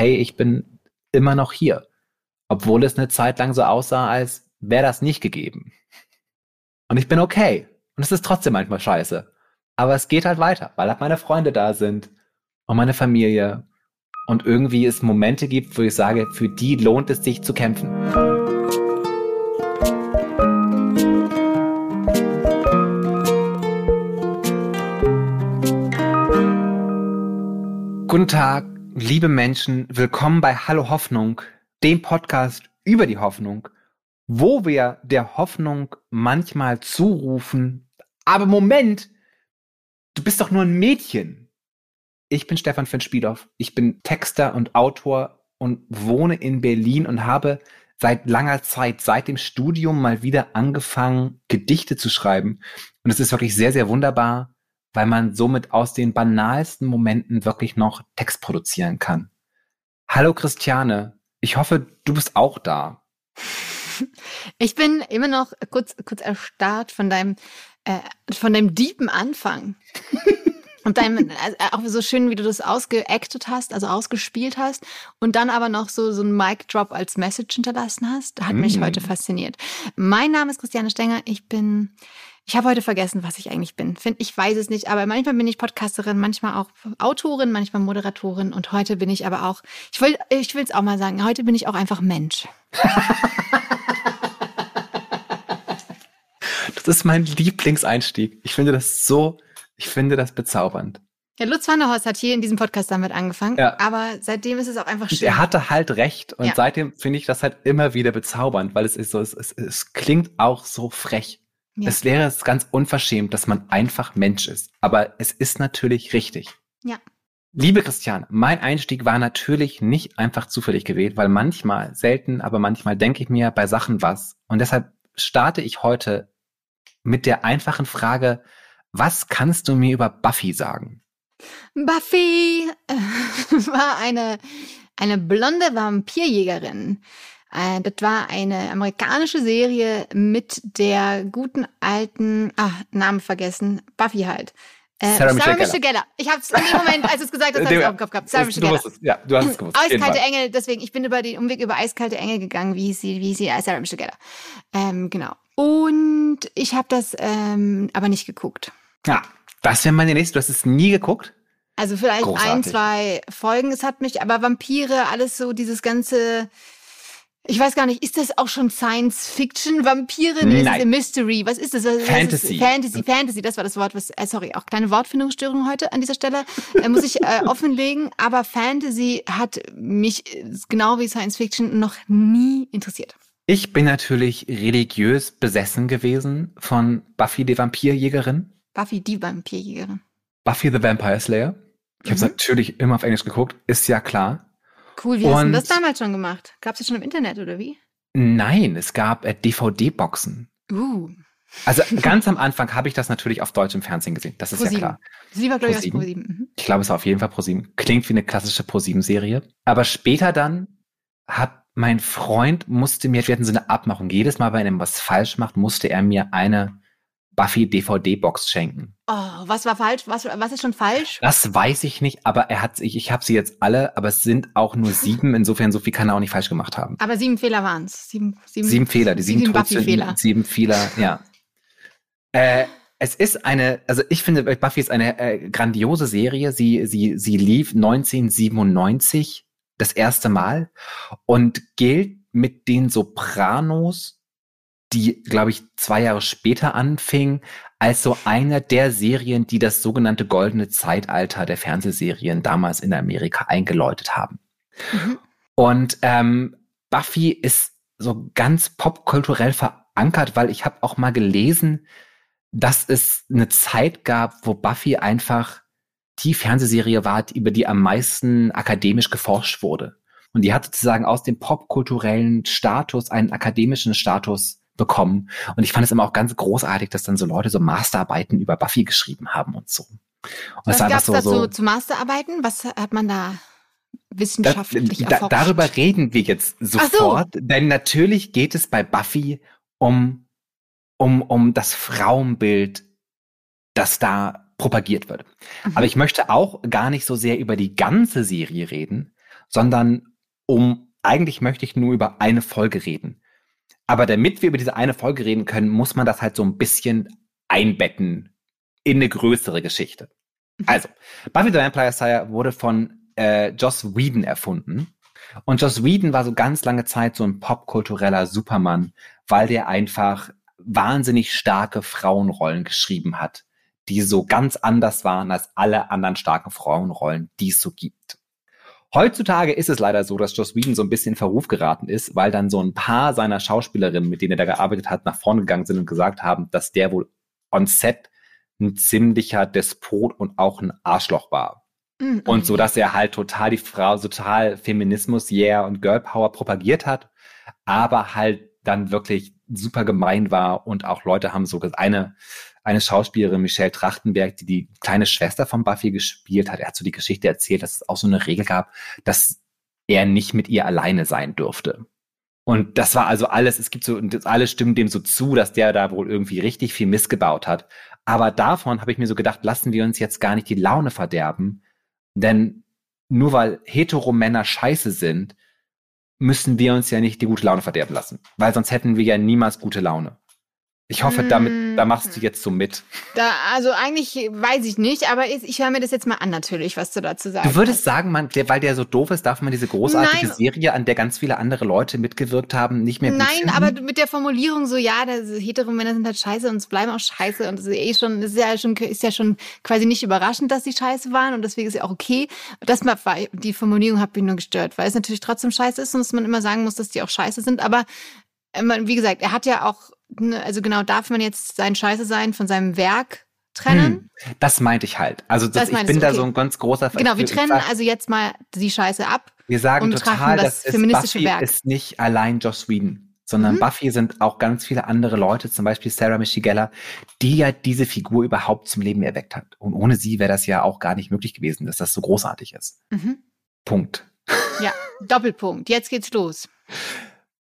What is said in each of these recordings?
hey, ich bin immer noch hier. Obwohl es eine Zeit lang so aussah, als wäre das nicht gegeben. Und ich bin okay. Und es ist trotzdem manchmal scheiße. Aber es geht halt weiter, weil halt meine Freunde da sind und meine Familie. Und irgendwie es Momente gibt, wo ich sage, für die lohnt es sich zu kämpfen. Guten Tag, liebe Menschen. Willkommen bei Hallo Hoffnung, dem Podcast über die Hoffnung, wo wir der Hoffnung manchmal zurufen, aber Moment, du bist doch nur ein Mädchen. Ich bin Stefan Finn-Spielhoff. Ich bin Texter und Autor und wohne in Berlin und habe seit langer Zeit, seit dem Studium mal wieder angefangen, Gedichte zu schreiben. Und es ist wirklich sehr, sehr wunderbar, weil man somit aus den banalsten Momenten wirklich noch Text produzieren kann. Hallo Christiane, ich hoffe, du bist auch da. Ich bin immer noch kurz, kurz erstarrt von deinem, äh, von deinem deepen Anfang. Und deinem, also auch so schön, wie du das ausgeactet hast, also ausgespielt hast und dann aber noch so, so ein Mic-Drop als Message hinterlassen hast, hat mm. mich heute fasziniert. Mein Name ist Christiane Stenger. Ich bin ich habe heute vergessen, was ich eigentlich bin. Ich weiß es nicht, aber manchmal bin ich Podcasterin, manchmal auch Autorin, manchmal Moderatorin und heute bin ich aber auch, ich will ich will es auch mal sagen, heute bin ich auch einfach Mensch. das ist mein Lieblingseinstieg. Ich finde das so, ich finde das bezaubernd. Ja, Lutz van der Horst hat hier in diesem Podcast damit angefangen, ja. aber seitdem ist es auch einfach schön. Er hatte halt recht und ja. seitdem finde ich das halt immer wieder bezaubernd, weil es ist so, es, es, es klingt auch so frech. Ja. Es wäre ganz unverschämt, dass man einfach Mensch ist. Aber es ist natürlich richtig. Ja. Liebe Christian, mein Einstieg war natürlich nicht einfach zufällig gewählt, weil manchmal, selten, aber manchmal denke ich mir bei Sachen was. Und deshalb starte ich heute mit der einfachen Frage, was kannst du mir über Buffy sagen? Buffy war eine, eine blonde Vampirjägerin, äh, das war eine amerikanische Serie mit der guten alten, ah, Namen vergessen, Buffy halt. Äh, Sarah, Sarah Michelle Gellar. Ich habe es in dem Moment, als du es gesagt hast, habe ich es Kopf gehabt. Sarah Michelle Gellar. Ja, du hast es gewusst. Eiskalte Engel, deswegen, ich bin über den Umweg über Eiskalte Engel gegangen, wie hieß sie, wie hieß sie, Sarah Michelle Gellar. Ähm, genau. Und ich habe das ähm, aber nicht geguckt. Ja, das wäre meine nächste. Du hast es nie geguckt? Also vielleicht Großartig. ein, zwei Folgen. Es hat mich, aber Vampire, alles so, dieses ganze ich weiß gar nicht, ist das auch schon Science Fiction? Vampire? Nee, Nein. Mystery. Was ist das? Was Fantasy. Ist Fantasy, Fantasy, das war das Wort, was, äh, sorry, auch kleine Wortfindungsstörung heute an dieser Stelle, äh, muss ich äh, offenlegen. Aber Fantasy hat mich, äh, genau wie Science Fiction, noch nie interessiert. Ich bin natürlich religiös besessen gewesen von Buffy die Vampirjägerin. Buffy die Vampirjägerin. Buffy the Vampire Slayer. Ich mhm. habe natürlich immer auf Englisch geguckt, ist ja klar. Cool, wie und hast du das damals schon gemacht? Gab es das schon im Internet oder wie? Nein, es gab äh, DVD-Boxen. Uh. Also ganz am Anfang habe ich das natürlich auf deutschem Fernsehen gesehen. Das ist Pro ja klar. Sie war, glaube ich, Pro 7. Mhm. Ich glaube, es war auf jeden Fall Pro 7. Klingt wie eine klassische Pro 7-Serie. Aber später dann hat mein Freund musste mir, wir hatten so eine Abmachung. Jedes Mal, wenn er was falsch macht, musste er mir eine Buffy DVD-Box schenken. Oh, was war falsch? Was, was ist schon falsch? Das weiß ich nicht, aber er hat, ich, ich habe sie jetzt alle, aber es sind auch nur sieben. Insofern, so viel kann er auch nicht falsch gemacht haben. Aber sieben Fehler waren es. Sieben, sieben, sieben Fehler, die sieben, sieben Buffy-Fehler. Sieben Fehler, ja. äh, es ist eine, also ich finde, Buffy ist eine äh, grandiose Serie. Sie, sie, sie lief 1997 das erste Mal und gilt mit den Sopranos die, glaube ich, zwei Jahre später anfing, als so einer der Serien, die das sogenannte goldene Zeitalter der Fernsehserien damals in Amerika eingeläutet haben. Mhm. Und ähm, Buffy ist so ganz popkulturell verankert, weil ich habe auch mal gelesen, dass es eine Zeit gab, wo Buffy einfach die Fernsehserie war, über die am meisten akademisch geforscht wurde. Und die hat sozusagen aus dem popkulturellen Status einen akademischen Status bekommen. Und ich fand es immer auch ganz großartig, dass dann so Leute so Masterarbeiten über Buffy geschrieben haben und so. Und Was gab es so, dazu so, zu Masterarbeiten? Was hat man da wissenschaftlich da, da, Darüber reden wir jetzt sofort, so. denn natürlich geht es bei Buffy um, um, um das Frauenbild, das da propagiert wird. Mhm. Aber ich möchte auch gar nicht so sehr über die ganze Serie reden, sondern um, eigentlich möchte ich nur über eine Folge reden. Aber damit wir über diese eine Folge reden können, muss man das halt so ein bisschen einbetten in eine größere Geschichte. Mhm. Also, Buffy the Vampire Slayer wurde von äh, Joss Whedon erfunden. Und Joss Whedon war so ganz lange Zeit so ein popkultureller Supermann, weil der einfach wahnsinnig starke Frauenrollen geschrieben hat, die so ganz anders waren als alle anderen starken Frauenrollen, die es so gibt. Heutzutage ist es leider so, dass Joss Whedon so ein bisschen in Verruf geraten ist, weil dann so ein paar seiner Schauspielerinnen, mit denen er da gearbeitet hat, nach vorne gegangen sind und gesagt haben, dass der wohl on set ein ziemlicher Despot und auch ein Arschloch war. Mhm. Und so, dass er halt total die Frau, total Feminismus, Yeah und Girl Power propagiert hat, aber halt dann wirklich super gemein war und auch Leute haben so eine eine Schauspielerin Michelle Trachtenberg, die die kleine Schwester von Buffy gespielt hat. Er hat so die Geschichte erzählt, dass es auch so eine Regel gab, dass er nicht mit ihr alleine sein dürfte. Und das war also alles, es gibt so, und alles stimmen dem so zu, dass der da wohl irgendwie richtig viel missgebaut hat. Aber davon habe ich mir so gedacht, lassen wir uns jetzt gar nicht die Laune verderben, denn nur weil Heteromänner scheiße sind, müssen wir uns ja nicht die gute Laune verderben lassen, weil sonst hätten wir ja niemals gute Laune. Ich hoffe, damit, da machst du mm. jetzt so mit. Da, also eigentlich weiß ich nicht, aber ich, ich höre mir das jetzt mal an natürlich, was du dazu sagst. Du würdest hast. sagen, man, der, weil der so doof ist, darf man diese großartige Nein. Serie, an der ganz viele andere Leute mitgewirkt haben, nicht mehr Nein, finden? aber mit der Formulierung so, ja, hetero Männer sind halt scheiße und es bleiben auch scheiße und das ist eh schon, das ist ja schon, ist ja schon quasi nicht überraschend, dass sie scheiße waren und deswegen ist ja auch okay. Das mal, die Formulierung hat mich nur gestört, weil es natürlich trotzdem scheiße ist und dass man immer sagen muss, dass die auch scheiße sind, aber äh, wie gesagt, er hat ja auch also genau, darf man jetzt sein Scheiße sein von seinem Werk trennen? Hm, das meinte ich halt. Also das, das ich bin du, da so ein ganz großer Genau, wir trennen also jetzt mal die Scheiße ab. Wir sagen total, das dass feministische Buffy Werk. ist nicht allein Joss Whedon, sondern mhm. Buffy sind auch ganz viele andere Leute, zum Beispiel Sarah Michigella, die ja diese Figur überhaupt zum Leben erweckt hat. Und ohne sie wäre das ja auch gar nicht möglich gewesen, dass das so großartig ist. Mhm. Punkt. Ja, Doppelpunkt. Jetzt geht's los.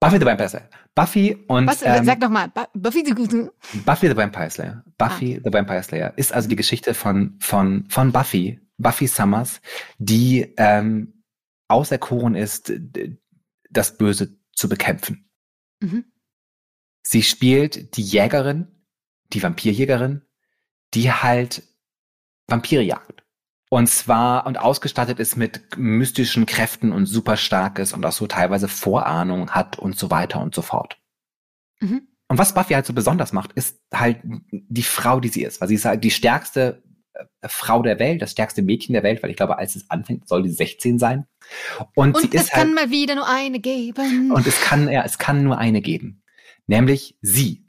Buffy the Vampire Slayer. Buffy und. Was, ähm, sag nochmal, Buffy the Buffy the Vampire Slayer. Buffy ah. the Vampire Slayer ist also die Geschichte von, von, von Buffy, Buffy Summers, die ähm, auserkoren ist, das Böse zu bekämpfen. Mhm. Sie spielt die Jägerin, die Vampirjägerin, die halt Vampire jagt. Und zwar und ausgestattet ist mit mystischen Kräften und super starkes und auch so teilweise Vorahnung hat und so weiter und so fort. Mhm. Und was Buffy halt so besonders macht, ist halt die Frau, die sie ist. Weil sie ist halt die stärkste äh, Frau der Welt, das stärkste Mädchen der Welt, weil ich glaube, als es anfängt, soll die 16 sein. Und, und sie es ist kann halt, mal wieder nur eine geben. Und es kann, ja, es kann nur eine geben. Nämlich sie.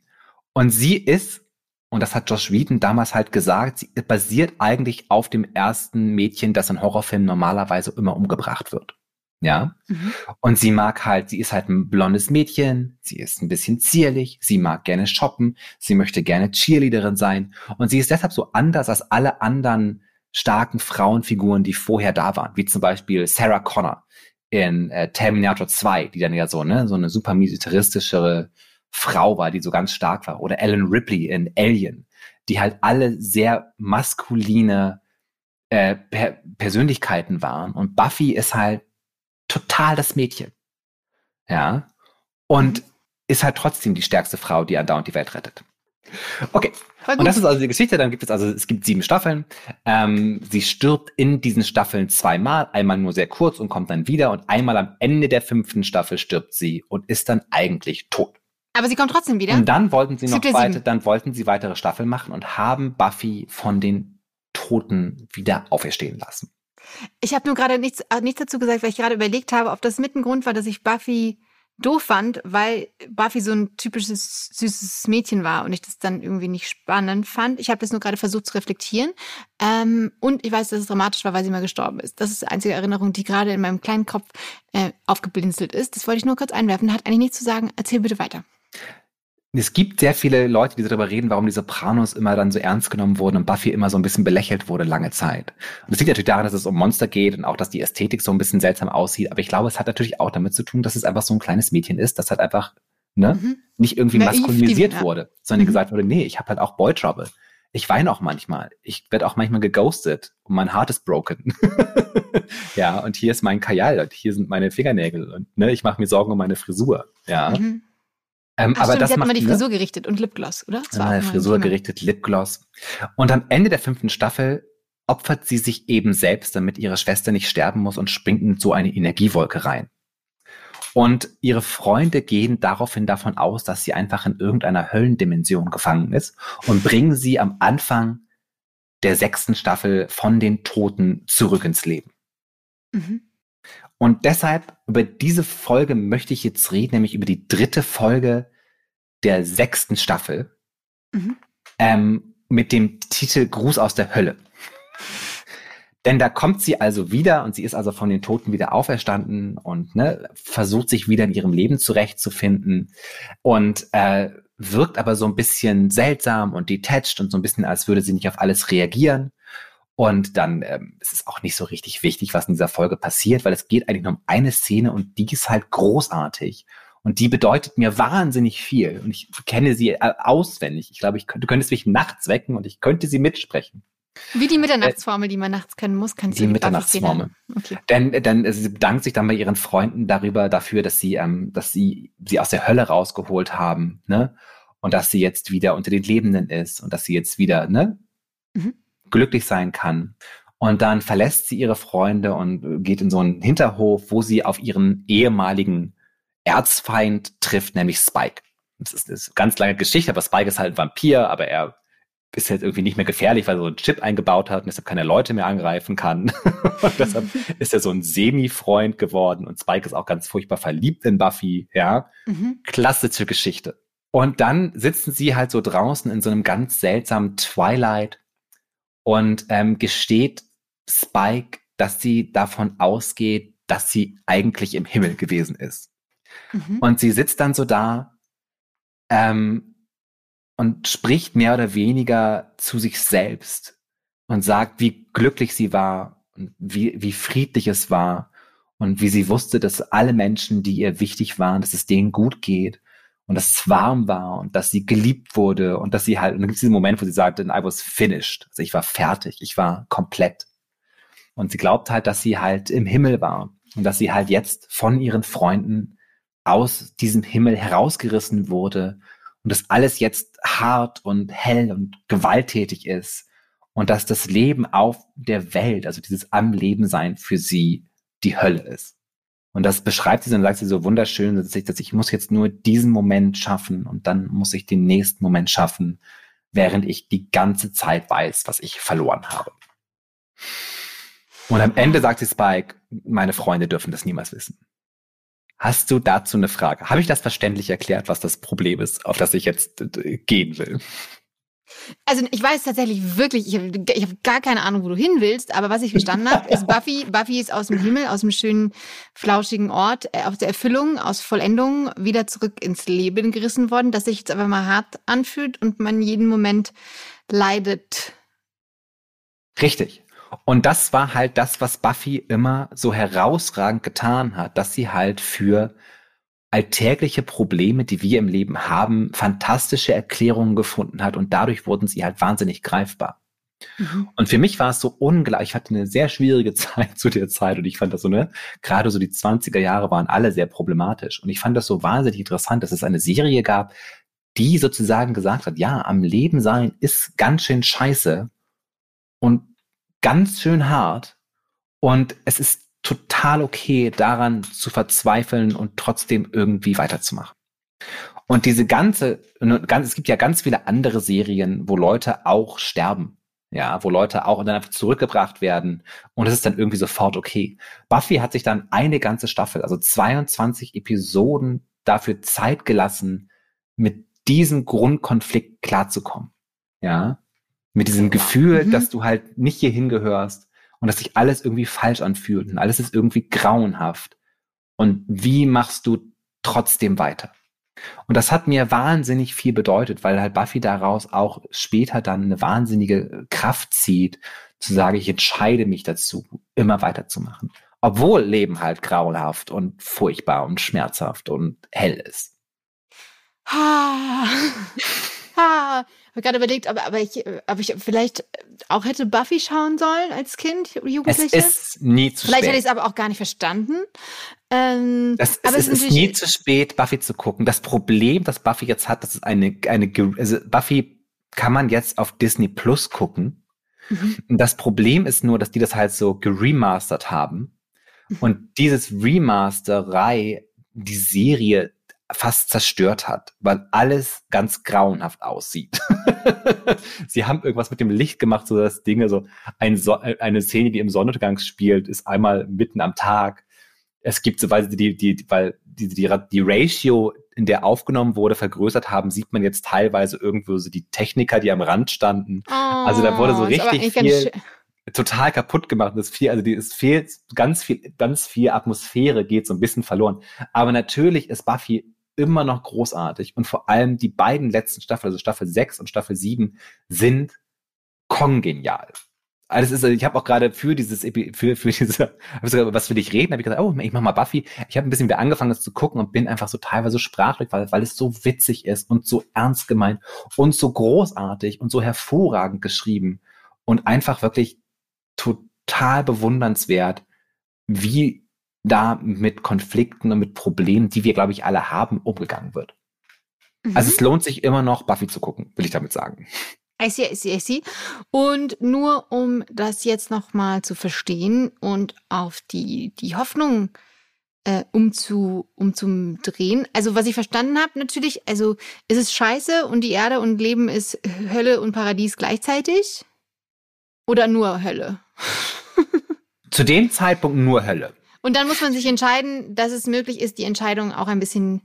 Und sie ist und das hat Josh Whedon damals halt gesagt, sie basiert eigentlich auf dem ersten Mädchen, das in Horrorfilmen normalerweise immer umgebracht wird. Ja. Mhm. Und sie mag halt, sie ist halt ein blondes Mädchen, sie ist ein bisschen zierlich, sie mag gerne shoppen, sie möchte gerne Cheerleaderin sein. Und sie ist deshalb so anders als alle anderen starken Frauenfiguren, die vorher da waren, wie zum Beispiel Sarah Connor in äh, Terminator 2, die dann ja so, ne, so eine super militaristischere Frau war, die so ganz stark war. Oder Ellen Ripley in Alien, die halt alle sehr maskuline äh, per Persönlichkeiten waren. Und Buffy ist halt total das Mädchen. Ja. Und mhm. ist halt trotzdem die stärkste Frau, die andauernd die Welt rettet. Okay. Und das ist also die Geschichte. Dann gibt es also, es gibt sieben Staffeln. Ähm, sie stirbt in diesen Staffeln zweimal, einmal nur sehr kurz und kommt dann wieder und einmal am Ende der fünften Staffel stirbt sie und ist dann eigentlich tot. Aber sie kommt trotzdem wieder. Und dann wollten sie noch weiter, dann wollten sie weitere Staffeln machen und haben Buffy von den Toten wieder auferstehen lassen. Ich habe nur gerade nichts, äh, nichts dazu gesagt, weil ich gerade überlegt habe, ob das mit ein Grund war, dass ich Buffy doof fand, weil Buffy so ein typisches süßes Mädchen war und ich das dann irgendwie nicht spannend fand. Ich habe das nur gerade versucht zu reflektieren. Ähm, und ich weiß, dass es dramatisch war, weil sie mal gestorben ist. Das ist die einzige Erinnerung, die gerade in meinem kleinen Kopf äh, aufgeblinzelt ist. Das wollte ich nur kurz einwerfen. Hat eigentlich nichts zu sagen. Erzähl bitte weiter. Es gibt sehr viele Leute, die darüber reden, warum die Sopranos immer dann so ernst genommen wurden und Buffy immer so ein bisschen belächelt wurde lange Zeit. Und es liegt natürlich daran, dass es um Monster geht und auch, dass die Ästhetik so ein bisschen seltsam aussieht. Aber ich glaube, es hat natürlich auch damit zu tun, dass es einfach so ein kleines Mädchen ist, das halt einfach ne, mhm. nicht irgendwie Naiv, maskulinisiert die, wurde, sondern mhm. gesagt wurde, nee, ich habe halt auch Boy Trouble. ich weine auch manchmal. Ich werde auch manchmal geghostet und mein Heart ist broken. ja, und hier ist mein Kajal und hier sind meine Fingernägel und ne, ich mache mir Sorgen um meine Frisur. Ja. Mhm. Ähm, Ach, aber stimmt, das macht, immer die? Frisur ne? gerichtet und Lipgloss, oder? Das war Frisur gerichtet, Lipgloss. Und am Ende der fünften Staffel opfert sie sich eben selbst, damit ihre Schwester nicht sterben muss und springt in so eine Energiewolke rein. Und ihre Freunde gehen daraufhin davon aus, dass sie einfach in irgendeiner Höllendimension gefangen ist und bringen sie am Anfang der sechsten Staffel von den Toten zurück ins Leben. Mhm. Und deshalb über diese Folge möchte ich jetzt reden, nämlich über die dritte Folge der sechsten Staffel mhm. ähm, mit dem Titel Gruß aus der Hölle. Denn da kommt sie also wieder und sie ist also von den Toten wieder auferstanden und ne, versucht sich wieder in ihrem Leben zurechtzufinden und äh, wirkt aber so ein bisschen seltsam und detached und so ein bisschen, als würde sie nicht auf alles reagieren. Und dann ähm, ist es auch nicht so richtig wichtig, was in dieser Folge passiert, weil es geht eigentlich nur um eine Szene und die ist halt großartig. Und die bedeutet mir wahnsinnig viel. Und ich kenne sie äh, auswendig. Ich glaube, ich könnte, du könntest mich nachts wecken und ich könnte sie mitsprechen. Wie die Mitternachtsformel, die man nachts können muss, kannst du Die Mitternachtsformel. Okay. Denn, denn sie bedankt sich dann bei ihren Freunden darüber, dafür, dass sie, ähm, dass sie sie aus der Hölle rausgeholt haben, ne? Und dass sie jetzt wieder unter den Lebenden ist und dass sie jetzt wieder, ne? Mhm glücklich sein kann. Und dann verlässt sie ihre Freunde und geht in so einen Hinterhof, wo sie auf ihren ehemaligen Erzfeind trifft, nämlich Spike. Das ist eine ganz lange Geschichte, aber Spike ist halt ein Vampir, aber er ist jetzt irgendwie nicht mehr gefährlich, weil er so einen Chip eingebaut hat und deshalb keine Leute mehr angreifen kann. und deshalb ist er so ein Semi-Freund geworden und Spike ist auch ganz furchtbar verliebt in Buffy, ja. Mhm. Klassische Geschichte. Und dann sitzen sie halt so draußen in so einem ganz seltsamen Twilight und ähm, gesteht Spike, dass sie davon ausgeht, dass sie eigentlich im Himmel gewesen ist. Mhm. Und sie sitzt dann so da ähm, und spricht mehr oder weniger zu sich selbst und sagt, wie glücklich sie war und wie, wie friedlich es war und wie sie wusste, dass alle Menschen, die ihr wichtig waren, dass es denen gut geht und dass es warm war und dass sie geliebt wurde und dass sie halt, und dann gibt es diesen Moment, wo sie sagt, I was finished. Also ich war fertig, ich war komplett. Und sie glaubt halt, dass sie halt im Himmel war und dass sie halt jetzt von ihren Freunden aus diesem Himmel herausgerissen wurde und dass alles jetzt hart und hell und gewalttätig ist und dass das Leben auf der Welt, also dieses am Leben sein für sie die Hölle ist. Und das beschreibt sie, dann sagt sie so wunderschön, dass ich, dass ich muss jetzt nur diesen Moment schaffen und dann muss ich den nächsten Moment schaffen, während ich die ganze Zeit weiß, was ich verloren habe. Und am Ende sagt sie Spike, meine Freunde dürfen das niemals wissen. Hast du dazu eine Frage? Habe ich das verständlich erklärt, was das Problem ist, auf das ich jetzt äh, gehen will? Also ich weiß tatsächlich wirklich, ich habe hab gar keine Ahnung, wo du hin willst, aber was ich verstanden habe, ist Buffy, Buffy ist aus dem Himmel, aus dem schönen, flauschigen Ort, äh, aus der Erfüllung, aus Vollendung wieder zurück ins Leben gerissen worden, das sich jetzt aber mal hart anfühlt und man jeden Moment leidet. Richtig. Und das war halt das, was Buffy immer so herausragend getan hat, dass sie halt für alltägliche Probleme, die wir im Leben haben, fantastische Erklärungen gefunden hat und dadurch wurden sie halt wahnsinnig greifbar. Mhm. Und für mich war es so ungleich, ich hatte eine sehr schwierige Zeit zu der Zeit und ich fand das so, ne, gerade so die 20er Jahre waren alle sehr problematisch und ich fand das so wahnsinnig interessant, dass es eine Serie gab, die sozusagen gesagt hat, ja, am Leben sein ist ganz schön scheiße und ganz schön hart und es ist total okay, daran zu verzweifeln und trotzdem irgendwie weiterzumachen. Und diese ganze, es gibt ja ganz viele andere Serien, wo Leute auch sterben. Ja, wo Leute auch dann einfach zurückgebracht werden und es ist dann irgendwie sofort okay. Buffy hat sich dann eine ganze Staffel, also 22 Episoden dafür Zeit gelassen, mit diesem Grundkonflikt klarzukommen. Ja, mit diesem Gefühl, mhm. dass du halt nicht hier hingehörst, und dass sich alles irgendwie falsch anfühlt und alles ist irgendwie grauenhaft. Und wie machst du trotzdem weiter? Und das hat mir wahnsinnig viel bedeutet, weil halt Buffy daraus auch später dann eine wahnsinnige Kraft zieht, zu sagen, ich entscheide mich dazu, immer weiterzumachen. Obwohl Leben halt grauenhaft und furchtbar und schmerzhaft und hell ist. Ha, habe gerade überlegt, aber, aber ich, ob ich vielleicht auch hätte Buffy schauen sollen als Kind, Jugendliche. Es ist nie zu vielleicht spät. hätte ich es aber auch gar nicht verstanden. Ähm, Das, aber es, es ist, ist nie zu spät, Buffy zu gucken. Das Problem, das Buffy jetzt hat, das ist eine, eine, also Buffy kann man jetzt auf Disney Plus gucken. Mhm. Das Problem ist nur, dass die das halt so geremastert haben. Mhm. Und dieses Remasterei die Serie fast zerstört hat, weil alles ganz grauenhaft aussieht. Sie haben irgendwas mit dem Licht gemacht, so dass Dinge so ein so eine Szene, die im Sonnenuntergang spielt, ist einmal mitten am Tag. Es gibt so, weil die, die, weil die, die, die Ratio, in der aufgenommen wurde, vergrößert haben, sieht man jetzt teilweise irgendwo so die Techniker, die am Rand standen, Also da wurde so Oh, aber richtig viel- total kaputt gemacht. Das viel, also die, es fehlt ganz viel, ganz viel Atmosphäre geht so ein bisschen verloren. Aber natürlich ist Buffy immer noch großartig und vor allem die beiden letzten Staffeln, also Staffel 6 und Staffel 7, sind kongenial. Also es ist, ich habe auch gerade für dieses für für diese ich was für dich reden, habe ich gesagt, oh, ich mach mal Buffy. Ich habe ein bisschen wieder angefangen, das zu gucken und bin einfach so teilweise sprachlos, weil, weil es so witzig ist und so ernst gemeint und so großartig und so hervorragend geschrieben und einfach wirklich total bewundernswert, wie da mit Konflikten und mit Problemen, die wir, glaube ich, alle haben, umgegangen wird. Mhm. Also es lohnt sich immer noch, Buffy zu gucken, will ich damit sagen. I see, I see, I see. Und nur um das jetzt nochmal zu verstehen und auf die, die Hoffnung äh, umzu, umzudrehen. Also was ich verstanden habe, natürlich, also ist es scheiße und die Erde und Leben ist Hölle und Paradies gleichzeitig? Oder nur Hölle? Zu dem Zeitpunkt nur Hölle. Und dann muss man sich entscheiden, dass es möglich ist, die Entscheidung auch ein bisschen,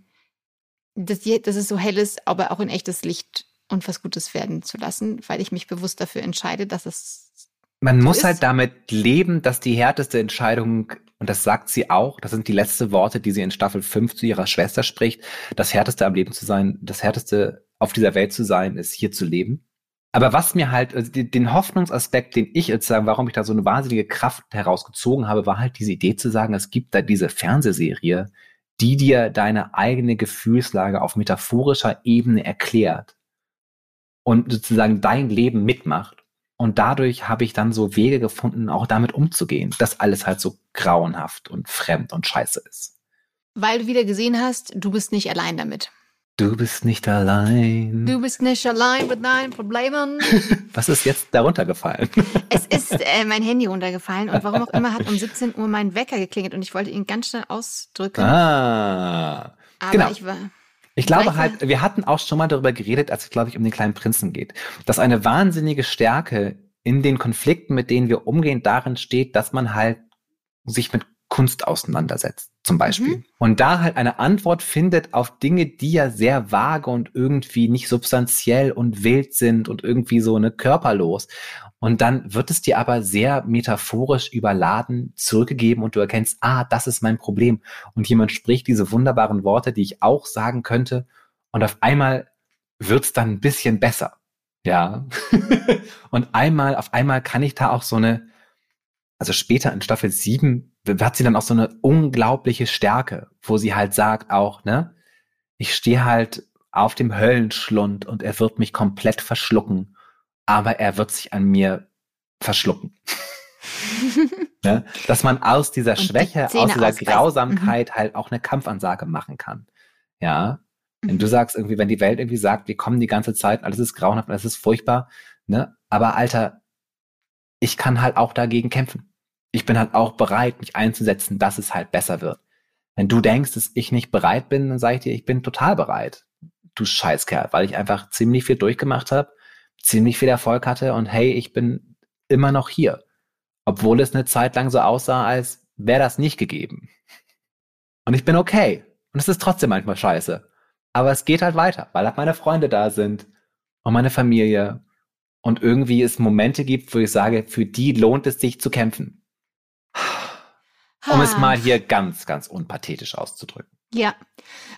dass, die, dass es so hell ist, aber auch in echtes Licht und was Gutes werden zu lassen, weil ich mich bewusst dafür entscheide, dass es. Man muss ist- halt damit leben, dass die härteste Entscheidung, und das sagt sie auch, das sind die letzten Worte, die sie in Staffel 5 zu ihrer Schwester spricht, das härteste am Leben zu sein, das härteste auf dieser Welt zu sein, ist hier zu leben. Aber was mir halt, also den Hoffnungsaspekt, den ich jetzt sagen, warum ich da so eine wahnsinnige Kraft herausgezogen habe, war halt diese Idee zu sagen, es gibt da diese Fernsehserie, die dir deine eigene Gefühlslage auf metaphorischer Ebene erklärt und sozusagen dein Leben mitmacht. Und dadurch habe ich dann so Wege gefunden, auch damit umzugehen, dass alles halt so grauenhaft und fremd und scheiße ist. Weil du wieder gesehen hast, du bist nicht allein damit. Du bist nicht allein. Du bist nicht allein mit deinen Problemen. Was ist jetzt darunter gefallen? es ist äh, mein Handy runtergefallen und warum auch immer hat um 17 Uhr mein Wecker geklingelt und ich wollte ihn ganz schnell ausdrücken. ah. aber genau. ich war. Ich glaube halt, wir hatten auch schon mal darüber geredet, als es, glaube ich, um den kleinen Prinzen geht, dass eine wahnsinnige Stärke in den Konflikten, mit denen wir umgehen, darin steht, dass man halt sich mit Kunst auseinandersetzt, zum Beispiel. Mhm. Und da halt eine Antwort findet auf Dinge, die ja sehr vage und irgendwie nicht substanziell und wild sind und irgendwie so eine körperlos. Und dann wird es dir aber sehr metaphorisch überladen zurückgegeben und du erkennst, ah, das ist mein Problem. Und jemand spricht diese wunderbaren Worte, die ich auch sagen könnte. Und auf einmal wird's dann ein bisschen besser. Ja. und einmal, auf einmal kann ich da auch so eine, also später in Staffel 7 hat sie dann auch so eine unglaubliche Stärke, wo sie halt sagt auch, ne, ich stehe halt auf dem Höllenschlund und er wird mich komplett verschlucken, aber er wird sich an mir verschlucken. ne? Dass man aus dieser die Schwäche, Zähne aus dieser ausbeißen. Grausamkeit halt auch eine Kampfansage machen kann. Ja. Wenn Mhm. du sagst irgendwie, wenn die Welt irgendwie sagt, wir kommen die ganze Zeit, alles ist grauenhaft, alles ist furchtbar, ne? Aber Alter, ich kann halt auch dagegen kämpfen. Ich bin halt auch bereit, mich einzusetzen, dass es halt besser wird. Wenn du denkst, dass ich nicht bereit bin, dann sage ich dir, ich bin total bereit. Du Scheißkerl, weil ich einfach ziemlich viel durchgemacht habe, ziemlich viel Erfolg hatte und hey, ich bin immer noch hier. Obwohl es eine Zeit lang so aussah, als wäre das nicht gegeben. Und ich bin okay. Und es ist trotzdem manchmal scheiße. Aber es geht halt weiter, weil halt meine Freunde da sind und meine Familie und irgendwie es Momente gibt, wo ich sage, für die lohnt es sich zu kämpfen. Um es mal hier ganz, ganz unpathetisch auszudrücken. Ja,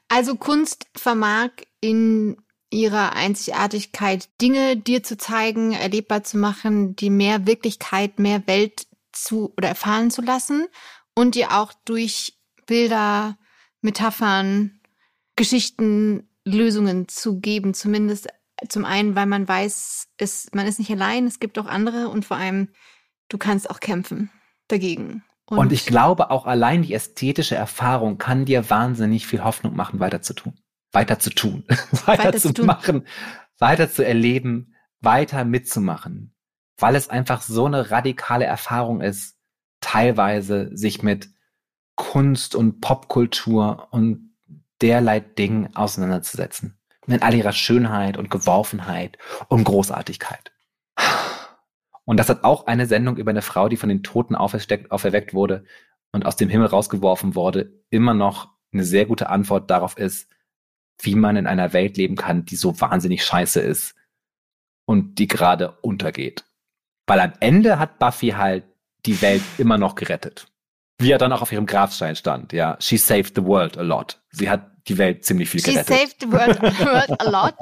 also Kunst vermag in ihrer Einzigartigkeit Dinge dir zu zeigen, erlebbar zu machen, die mehr Wirklichkeit, mehr Welt zu oder erfahren zu lassen und dir auch durch Bilder, Metaphern, Geschichten, Lösungen zu geben, zumindest zum einen, weil man weiß, es, man ist nicht allein, es gibt auch andere und vor allem, du kannst auch kämpfen dagegen. Und, und ich glaube, auch allein die ästhetische Erfahrung kann dir wahnsinnig viel Hoffnung machen, weiter zu tun. Weiter zu tun. weiter, weiter zu, zu machen, weiter zu erleben, weiter mitzumachen. Weil es einfach so eine radikale Erfahrung ist, teilweise sich mit Kunst und Popkultur und derlei Dingen auseinanderzusetzen. In all ihrer Schönheit und Geworfenheit und Großartigkeit. Und das hat auch eine Sendung über eine Frau, die von den Toten auferweckt wurde und aus dem Himmel rausgeworfen wurde, immer noch eine sehr gute Antwort darauf ist, wie man in einer Welt leben kann, die so wahnsinnig scheiße ist und die gerade untergeht. Weil am Ende hat Buffy halt die Welt immer noch gerettet. Wie er dann auch auf ihrem Grabstein stand, ja. She saved the world a lot. Sie hat die Welt ziemlich viel gerettet. She saved the world, world a lot.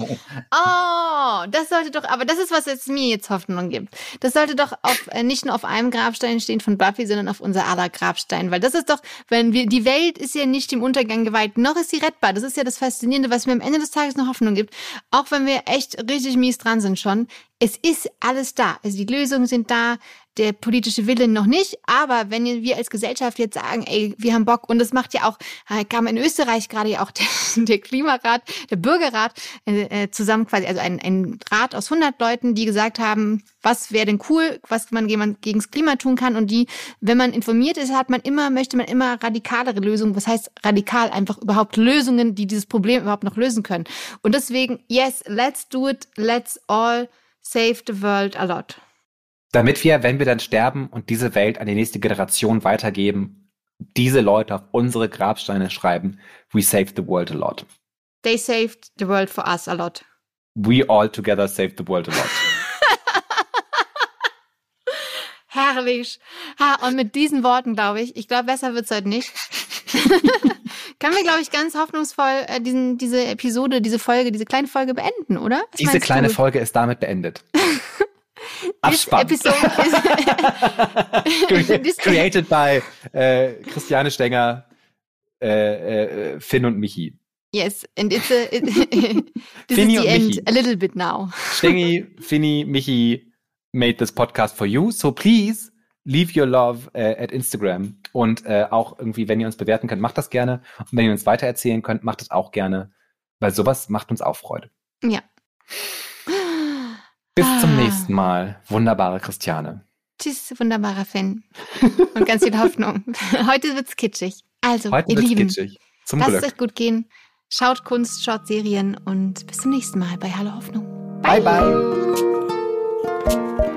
Oh, das sollte doch, aber das ist, was jetzt mir jetzt Hoffnung gibt. Das sollte doch auf, äh, nicht nur auf einem Grabstein stehen von Buffy, sondern auf unser aller Grabstein. Weil das ist doch, wenn wir, die Welt ist ja nicht dem Untergang geweiht, noch ist sie rettbar. Das ist ja das Faszinierende, was mir am Ende des Tages noch Hoffnung gibt. Auch wenn wir echt richtig mies dran sind schon. Es ist alles da. Also die Lösungen sind da der politische Wille noch nicht, aber wenn wir als Gesellschaft jetzt sagen, ey, wir haben Bock und das macht ja auch, äh, kam in Österreich gerade ja auch der, der Klimarat, der Bürgerrat äh, äh zusammen quasi, also ein, ein Rat aus 100 Leuten, die gesagt haben, was wäre denn cool, was man gegen das Klima tun kann. Und die, wenn man informiert ist, hat man immer, möchte man immer radikalere Lösungen, was heißt radikal, einfach überhaupt Lösungen, die dieses Problem überhaupt noch lösen können. Und deswegen, yes, let's do it, let's all save the world a lot damit wir, wenn wir dann sterben und diese Welt an die nächste Generation weitergeben, diese Leute auf unsere Grabsteine schreiben, we saved the world a lot. They saved the world for us a lot. We all together saved the world a lot. Herrlich. Ha, und mit diesen Worten, glaube ich, ich glaube, besser wird es heute nicht. Können wir, glaube ich, ganz hoffnungsvoll äh, diesen, diese Episode, diese Folge, diese kleine Folge beenden, oder? Was diese kleine du? Folge ist damit beendet. Abspann. Created by äh, Christiane Stenger, äh, äh, Finn und Michi. Yes, and it's a, it, this Finny is the end Michi. a little bit now. Stengi, Finny, Michi made this podcast for you, so please leave your love äh, at Instagram und äh, auch irgendwie, wenn ihr uns bewerten könnt, macht das gerne und wenn ihr uns weitererzählen könnt, macht das auch gerne, weil sowas macht uns auch Freude. Ja. Bis ah. zum nächsten Mal, wunderbare Christiane. Tschüss, wunderbarer Finn. Und ganz viel Hoffnung. Heute wird's kitschig. Also, Heute ihr Lieben, kitschig. Zum lasst Glück. es euch gut gehen. Schaut Kunst, schaut Serien und bis zum nächsten Mal bei Hallo Hoffnung. bye. bye. bye.